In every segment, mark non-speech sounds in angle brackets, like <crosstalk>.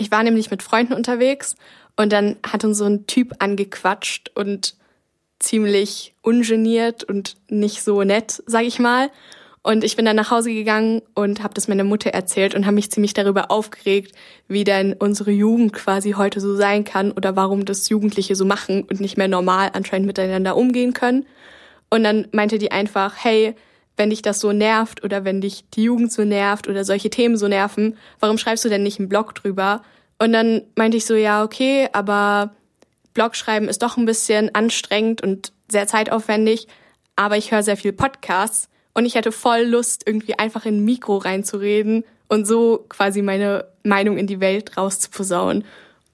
Ich war nämlich mit Freunden unterwegs und dann hat uns so ein Typ angequatscht und ziemlich ungeniert und nicht so nett, sag ich mal. Und ich bin dann nach Hause gegangen und habe das meiner Mutter erzählt und habe mich ziemlich darüber aufgeregt, wie denn unsere Jugend quasi heute so sein kann oder warum das Jugendliche so machen und nicht mehr normal anscheinend miteinander umgehen können. Und dann meinte die einfach, hey, wenn dich das so nervt oder wenn dich die Jugend so nervt oder solche Themen so nerven, warum schreibst du denn nicht einen Blog drüber? Und dann meinte ich so, ja, okay, aber Blog schreiben ist doch ein bisschen anstrengend und sehr zeitaufwendig, aber ich höre sehr viel Podcasts und ich hätte voll Lust, irgendwie einfach in ein Mikro reinzureden und so quasi meine Meinung in die Welt rauszuposaunen.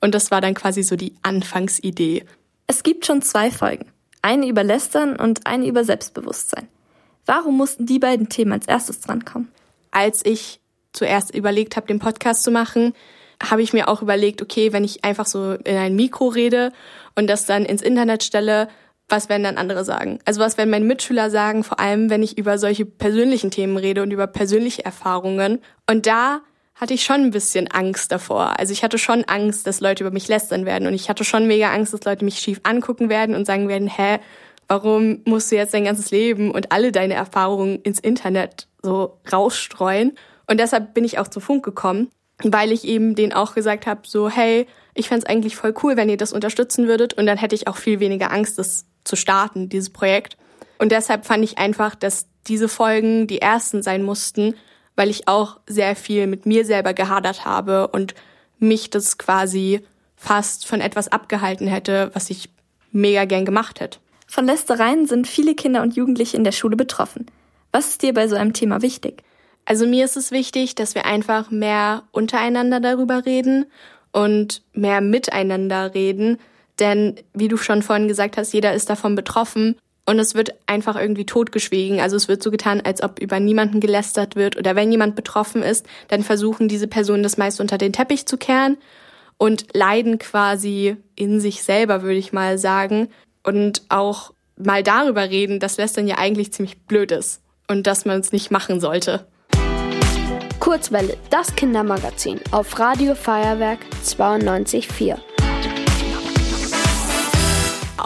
Und das war dann quasi so die Anfangsidee. Es gibt schon zwei Folgen. Eine über Lästern und eine über Selbstbewusstsein. Warum mussten die beiden Themen als erstes drankommen? Als ich zuerst überlegt habe, den Podcast zu machen, habe ich mir auch überlegt, okay, wenn ich einfach so in ein Mikro rede und das dann ins Internet stelle, was werden dann andere sagen? Also was werden meine Mitschüler sagen, vor allem wenn ich über solche persönlichen Themen rede und über persönliche Erfahrungen. Und da hatte ich schon ein bisschen Angst davor. Also ich hatte schon Angst, dass Leute über mich lästern werden und ich hatte schon mega Angst, dass Leute mich schief angucken werden und sagen werden, hä, warum musst du jetzt dein ganzes Leben und alle deine Erfahrungen ins Internet so rausstreuen? Und deshalb bin ich auch zu Funk gekommen, weil ich eben denen auch gesagt habe, so, hey, ich fände eigentlich voll cool, wenn ihr das unterstützen würdet und dann hätte ich auch viel weniger Angst, das zu starten, dieses Projekt. Und deshalb fand ich einfach, dass diese Folgen die ersten sein mussten, weil ich auch sehr viel mit mir selber gehadert habe und mich das quasi fast von etwas abgehalten hätte, was ich mega gern gemacht hätte. Von Lästereien sind viele Kinder und Jugendliche in der Schule betroffen. Was ist dir bei so einem Thema wichtig? Also mir ist es wichtig, dass wir einfach mehr untereinander darüber reden und mehr miteinander reden, denn wie du schon vorhin gesagt hast, jeder ist davon betroffen und es wird einfach irgendwie totgeschwiegen. Also es wird so getan, als ob über niemanden gelästert wird oder wenn jemand betroffen ist, dann versuchen diese Personen das meist unter den Teppich zu kehren und leiden quasi in sich selber, würde ich mal sagen. Und auch mal darüber reden, dass Lästern ja eigentlich ziemlich blöd ist und dass man es nicht machen sollte. Kurzwelle, das Kindermagazin auf Radio Feuerwerk 92.4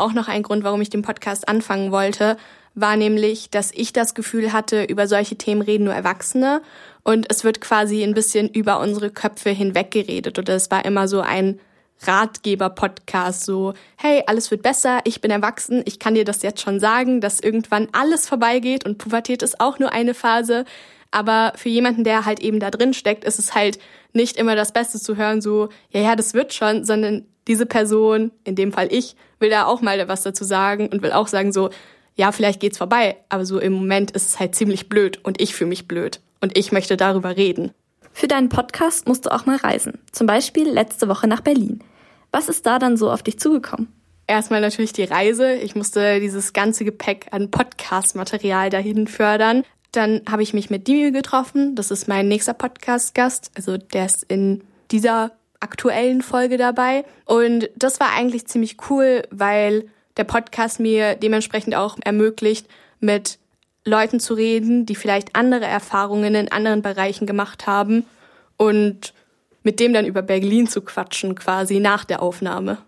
auch noch ein Grund, warum ich den Podcast anfangen wollte, war nämlich, dass ich das Gefühl hatte, über solche Themen reden nur Erwachsene und es wird quasi ein bisschen über unsere Köpfe hinweg geredet oder es war immer so ein Ratgeber-Podcast, so, hey, alles wird besser, ich bin erwachsen, ich kann dir das jetzt schon sagen, dass irgendwann alles vorbeigeht und Pubertät ist auch nur eine Phase. Aber für jemanden, der halt eben da drin steckt, ist es halt nicht immer das Beste zu hören, so, ja, ja, das wird schon, sondern diese Person, in dem Fall ich, will da auch mal was dazu sagen und will auch sagen so, ja, vielleicht geht's vorbei, aber so im Moment ist es halt ziemlich blöd und ich fühle mich blöd und ich möchte darüber reden. Für deinen Podcast musst du auch mal reisen. Zum Beispiel letzte Woche nach Berlin. Was ist da dann so auf dich zugekommen? Erstmal natürlich die Reise. Ich musste dieses ganze Gepäck an Podcast-Material dahin fördern. Dann habe ich mich mit Dimi getroffen. Das ist mein nächster Podcast-Gast. Also der ist in dieser aktuellen Folge dabei. Und das war eigentlich ziemlich cool, weil der Podcast mir dementsprechend auch ermöglicht, mit Leuten zu reden, die vielleicht andere Erfahrungen in anderen Bereichen gemacht haben und mit dem dann über Berlin zu quatschen, quasi nach der Aufnahme.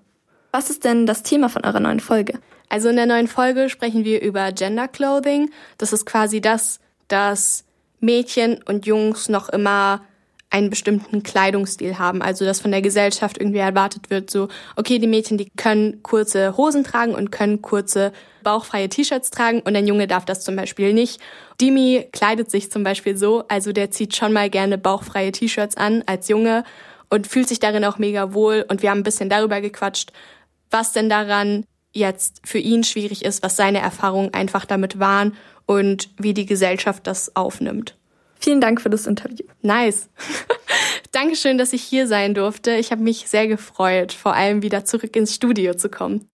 Was ist denn das Thema von eurer neuen Folge? Also in der neuen Folge sprechen wir über Gender Clothing. Das ist quasi das, dass Mädchen und Jungs noch immer einen bestimmten Kleidungsstil haben. Also dass von der Gesellschaft irgendwie erwartet wird, so, okay, die Mädchen, die können kurze Hosen tragen und können kurze bauchfreie T-Shirts tragen und ein Junge darf das zum Beispiel nicht. Dimi kleidet sich zum Beispiel so, also der zieht schon mal gerne bauchfreie T-Shirts an als Junge und fühlt sich darin auch mega wohl und wir haben ein bisschen darüber gequatscht, was denn daran jetzt für ihn schwierig ist, was seine Erfahrungen einfach damit waren und wie die Gesellschaft das aufnimmt. Vielen Dank für das Interview. Nice. <laughs> Dankeschön, dass ich hier sein durfte. Ich habe mich sehr gefreut, vor allem wieder zurück ins Studio zu kommen.